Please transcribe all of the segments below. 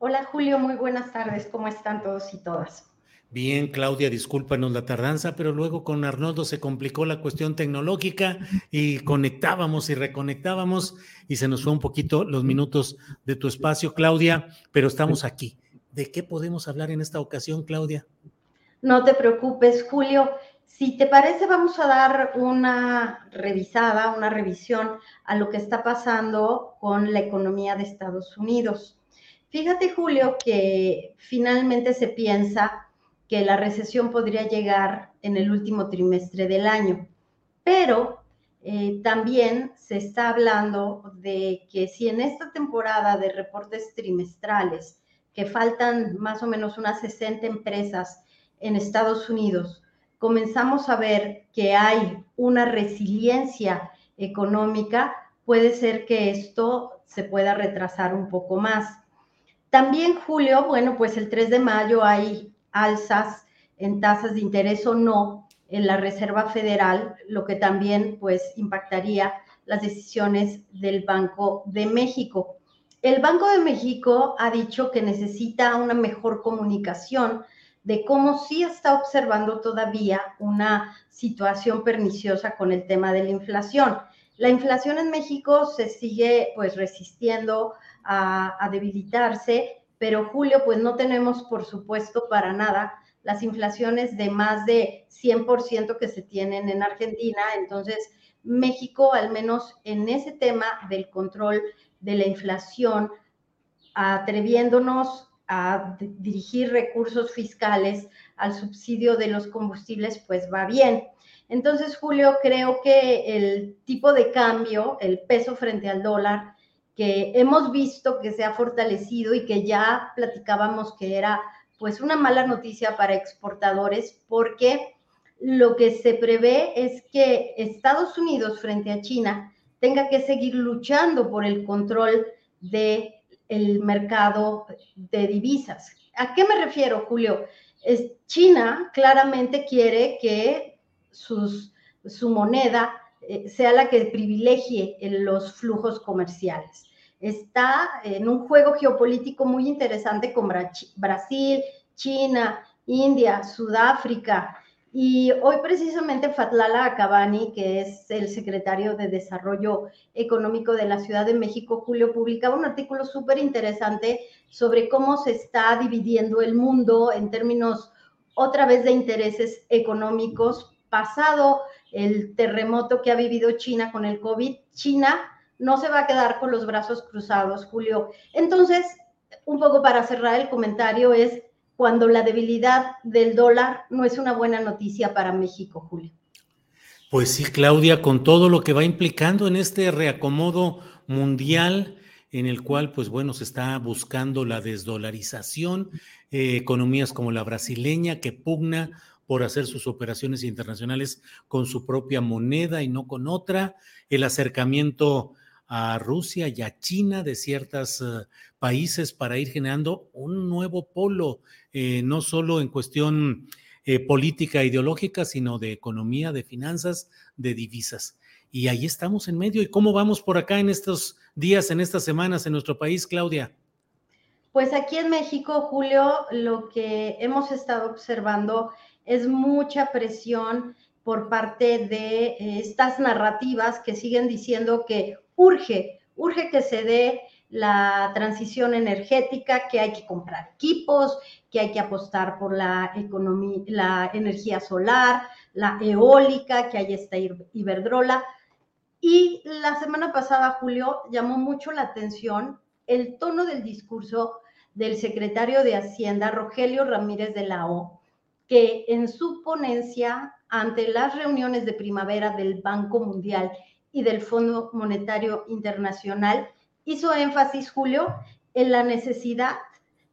Hola Julio, muy buenas tardes. ¿Cómo están todos y todas? Bien, Claudia, discúlpanos la tardanza, pero luego con Arnoldo se complicó la cuestión tecnológica y conectábamos y reconectábamos y se nos fue un poquito los minutos de tu espacio, Claudia, pero estamos aquí. ¿De qué podemos hablar en esta ocasión, Claudia? No te preocupes, Julio. Si te parece, vamos a dar una revisada, una revisión a lo que está pasando con la economía de Estados Unidos. Fíjate, Julio, que finalmente se piensa que la recesión podría llegar en el último trimestre del año, pero eh, también se está hablando de que si en esta temporada de reportes trimestrales, que faltan más o menos unas 60 empresas en Estados Unidos, comenzamos a ver que hay una resiliencia económica, puede ser que esto se pueda retrasar un poco más. También, Julio, bueno, pues el 3 de mayo hay alzas en tasas de interés o no en la Reserva Federal, lo que también pues impactaría las decisiones del Banco de México. El Banco de México ha dicho que necesita una mejor comunicación de cómo sí está observando todavía una situación perniciosa con el tema de la inflación. La inflación en México se sigue pues resistiendo a, debilitarse, pero Julio pues no tenemos por supuesto para nada las inflaciones de más de 100% que se tienen en Argentina. Entonces, México, al menos en ese tema del control de la inflación, atreviéndonos a dirigir recursos fiscales al subsidio de los combustibles, pues va bien. Entonces, Julio, creo que el tipo de cambio, el peso frente al dólar, que hemos visto que se ha fortalecido y que ya platicábamos que era pues una mala noticia para exportadores, porque lo que se prevé es que Estados Unidos frente a China tenga que seguir luchando por el control de el mercado de divisas. ¿A qué me refiero, Julio? China claramente quiere que sus, su moneda eh, sea la que privilegie en los flujos comerciales. Está en un juego geopolítico muy interesante con Brasil, China, India, Sudáfrica, y hoy precisamente Fatlala Acabani, que es el secretario de Desarrollo Económico de la Ciudad de México, Julio, publicaba un artículo súper interesante sobre cómo se está dividiendo el mundo en términos otra vez de intereses económicos. Pasado el terremoto que ha vivido China con el COVID, China no se va a quedar con los brazos cruzados, Julio. Entonces, un poco para cerrar el comentario es cuando la debilidad del dólar no es una buena noticia para México, Julio. Pues sí, Claudia, con todo lo que va implicando en este reacomodo mundial en el cual, pues bueno, se está buscando la desdolarización, eh, economías como la brasileña que pugna por hacer sus operaciones internacionales con su propia moneda y no con otra, el acercamiento a Rusia y a China de ciertos uh, países para ir generando un nuevo polo, eh, no solo en cuestión eh, política ideológica, sino de economía, de finanzas, de divisas. Y ahí estamos en medio. ¿Y cómo vamos por acá en estos días, en estas semanas en nuestro país, Claudia? Pues aquí en México, Julio, lo que hemos estado observando mucha presión por parte de eh, estas narrativas que siguen diciendo que urge, urge que se dé la transición energética, que hay que comprar equipos, que hay que apostar por la economía, la energía solar, la eólica, que hay esta Iberdrola. Y la semana pasada, Julio, llamó mucho la atención el tono del discurso del secretario de Hacienda, Rogelio Ramírez de la O, que en su ponencia ante las reuniones de primavera del Banco Mundial y del Fondo Monetario Internacional, hizo énfasis, Julio, en la necesidad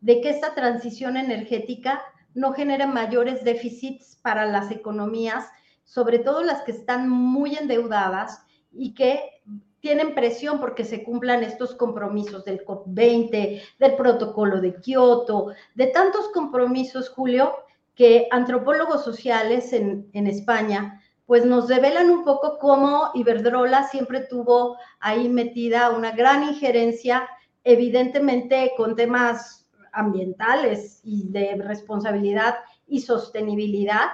de que esta transición energética no genere mayores déficits para las economías, sobre todo las que están muy endeudadas y que tienen presión porque se cumplan estos compromisos del COP20, del protocolo de Kioto, de tantos compromisos, Julio, que antropólogos sociales en, en España pues nos revelan un poco cómo Iberdrola siempre tuvo ahí metida una gran injerencia, evidentemente con temas ambientales y de responsabilidad y sostenibilidad,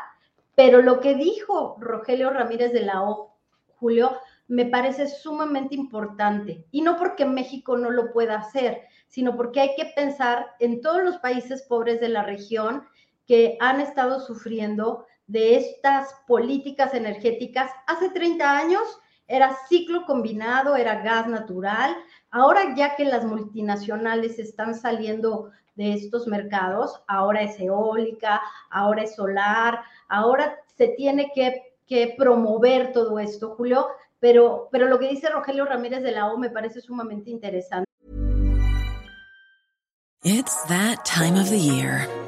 pero lo que dijo Rogelio Ramírez de la O, Julio, me parece sumamente importante. Y no porque México no lo pueda hacer, sino porque hay que pensar en todos los países pobres de la región que han estado sufriendo de estas políticas energéticas. Hace 30 años era ciclo combinado, era gas natural. Ahora ya que las multinacionales están saliendo de estos mercados, ahora es eólica, ahora es solar, ahora se tiene que, que promover todo esto, Julio, pero, pero lo que dice Rogelio Ramírez de la O me parece sumamente interesante. It's that time.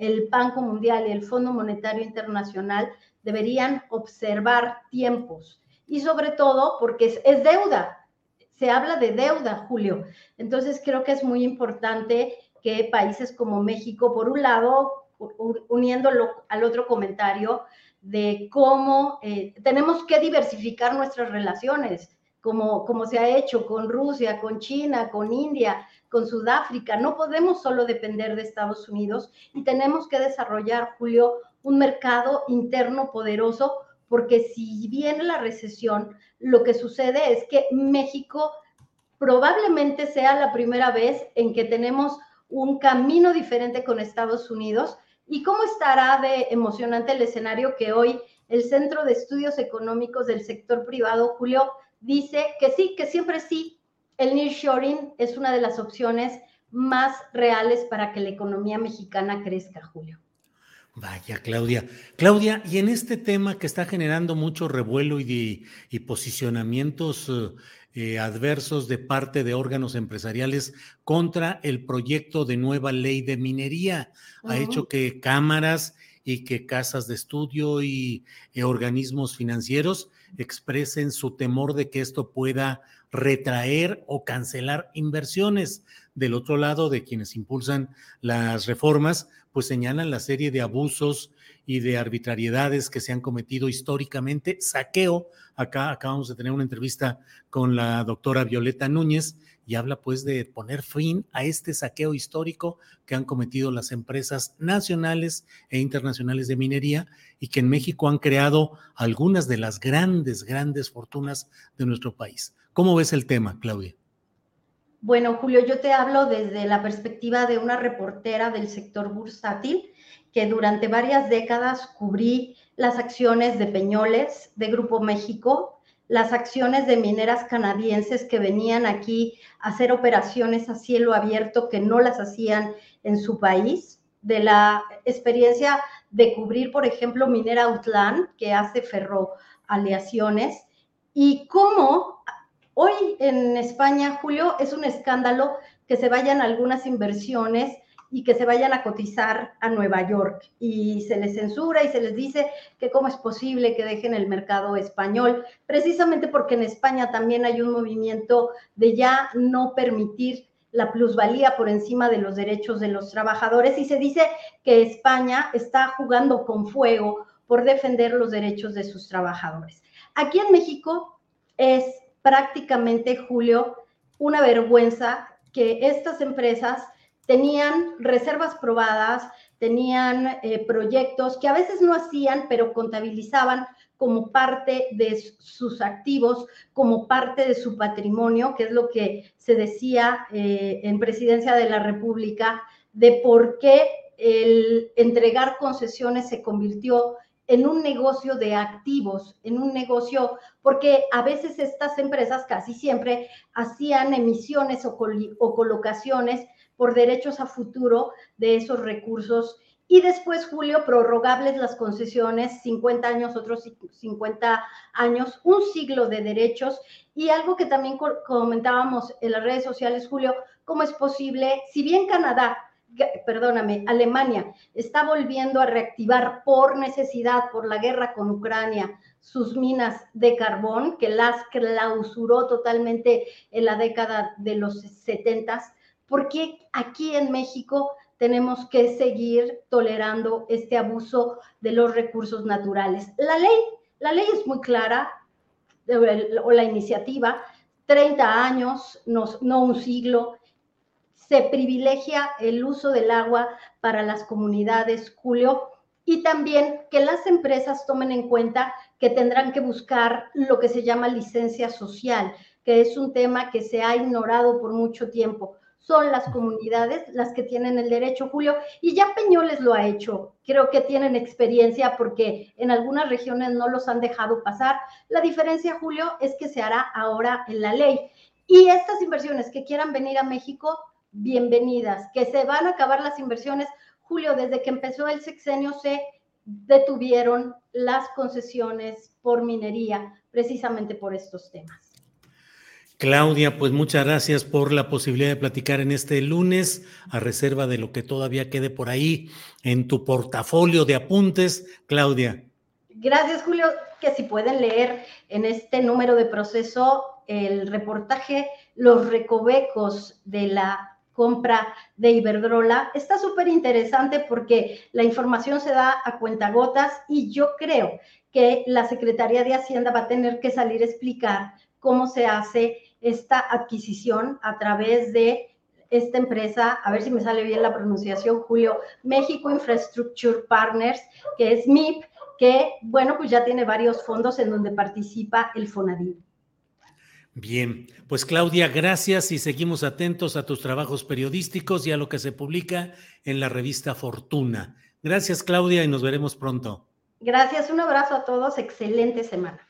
El Banco Mundial y el Fondo Monetario Internacional deberían observar tiempos y sobre todo porque es, deuda. Se habla de deuda, Julio. Entonces creo que es muy importante que países como México, por un lado, uniéndolo al otro comentario de cómo eh, tenemos que diversificar nuestras relaciones, como, como se ha hecho con Rusia, con China, con India, con Sudáfrica. No podemos solo depender de Estados Unidos y tenemos que desarrollar, Julio, un mercado interno poderoso, porque si viene la recesión, lo que sucede es que México probablemente sea la primera vez en que tenemos un camino diferente con Estados Unidos ¿Y cómo estará de emocionante el escenario que hoy el Centro de Estudios Económicos del Sector Privado, Julio, dice que sí, que siempre sí, el nearshoring es una de las opciones más reales para que la economía mexicana crezca, Julio? Vaya, Claudia. Claudia, y en este tema que está generando mucho revuelo y, y posicionamientos eh, eh, adversos de parte de órganos empresariales contra el proyecto de nueva ley de minería. Ha hecho que cámaras y que casas de estudio y eh, organismos financieros expresen su temor de que esto pueda retraer o cancelar inversiones. Del otro lado, de quienes impulsan las reformas, pues señalan la serie de abusos y de arbitrariedades que se han cometido históricamente, saqueo. Acá acabamos de tener una entrevista con la doctora Violeta Núñez y habla pues de poner fin a este saqueo histórico que han cometido las empresas nacionales e internacionales de minería y que en México han creado algunas de las grandes, grandes fortunas de nuestro país. ¿Cómo ves el tema, Claudia? Bueno, Julio, yo te hablo desde la perspectiva de una reportera del sector bursátil que durante varias décadas cubrí las acciones de Peñoles, de Grupo México, las acciones de mineras canadienses que venían aquí a hacer operaciones a cielo abierto que no las hacían en su país, de la experiencia de cubrir, por ejemplo, Minera Outland, que hace ferroaleaciones, y cómo hoy en España, Julio, es un escándalo que se vayan algunas inversiones y que se vayan a cotizar a Nueva York. Y se les censura y se les dice que cómo es posible que dejen el mercado español, precisamente porque en España también hay un movimiento de ya no permitir la plusvalía por encima de los derechos de los trabajadores y se dice que España está jugando con fuego por defender los derechos de sus trabajadores. Aquí en México es prácticamente, Julio, una vergüenza que estas empresas tenían reservas probadas, tenían eh, proyectos que a veces no hacían, pero contabilizaban como parte de sus activos, como parte de su patrimonio, que es lo que se decía eh, en presidencia de la República, de por qué el entregar concesiones se convirtió en un negocio de activos, en un negocio, porque a veces estas empresas casi siempre hacían emisiones o, colocaciones por derechos a futuro de esos recursos. Y después, Julio, prorrogables las concesiones, 50 años, otros 50 años, un siglo de derechos. Y algo que también comentábamos en las redes sociales, Julio, ¿cómo es posible, si bien Canadá, perdóname, Alemania está volviendo a reactivar por necesidad, por la guerra con Ucrania, sus minas de carbón, que las clausuró totalmente en la década de los 70 porque aquí en México tenemos que seguir tolerando este abuso de los recursos naturales. La ley, la ley es muy clara, o la iniciativa, 30 años, no, no un siglo, se privilegia el uso del agua para las comunidades, Julio, y también que las empresas tomen en cuenta que tendrán que buscar lo que se llama licencia social, que es un tema que se ha ignorado por mucho tiempo son las comunidades las que tienen el derecho, Julio, y ya Peñoles lo ha hecho. Creo que tienen experiencia porque en algunas regiones no los han dejado pasar. La diferencia, Julio, es que se hará ahora en la ley. Y estas inversiones que quieran venir a México, bienvenidas. Que se van a acabar las inversiones, Julio, desde que empezó el sexenio se detuvieron las concesiones por minería, precisamente por estos temas. Claudia, pues muchas gracias por la posibilidad de platicar en este lunes, a reserva de lo que todavía quede por ahí en tu portafolio de apuntes. Claudia. Gracias, Julio, que si pueden leer en este número de proceso el reportaje Los recovecos de la compra de Iberdrola. Está súper interesante porque la información se da a cuentagotas y yo creo que la Secretaría de Hacienda va a tener que salir a explicar cómo se hace esta adquisición a través de esta empresa, a ver si me sale bien la pronunciación, Julio, México Infrastructure Partners, que es MIP, que, bueno, pues ya tiene varios fondos en donde participa el FONADIB. Bien, pues Claudia, gracias y seguimos atentos a tus trabajos periodísticos y a lo que se publica en la revista Fortuna. Gracias Claudia y nos veremos pronto. Gracias, un abrazo a todos, excelente semana.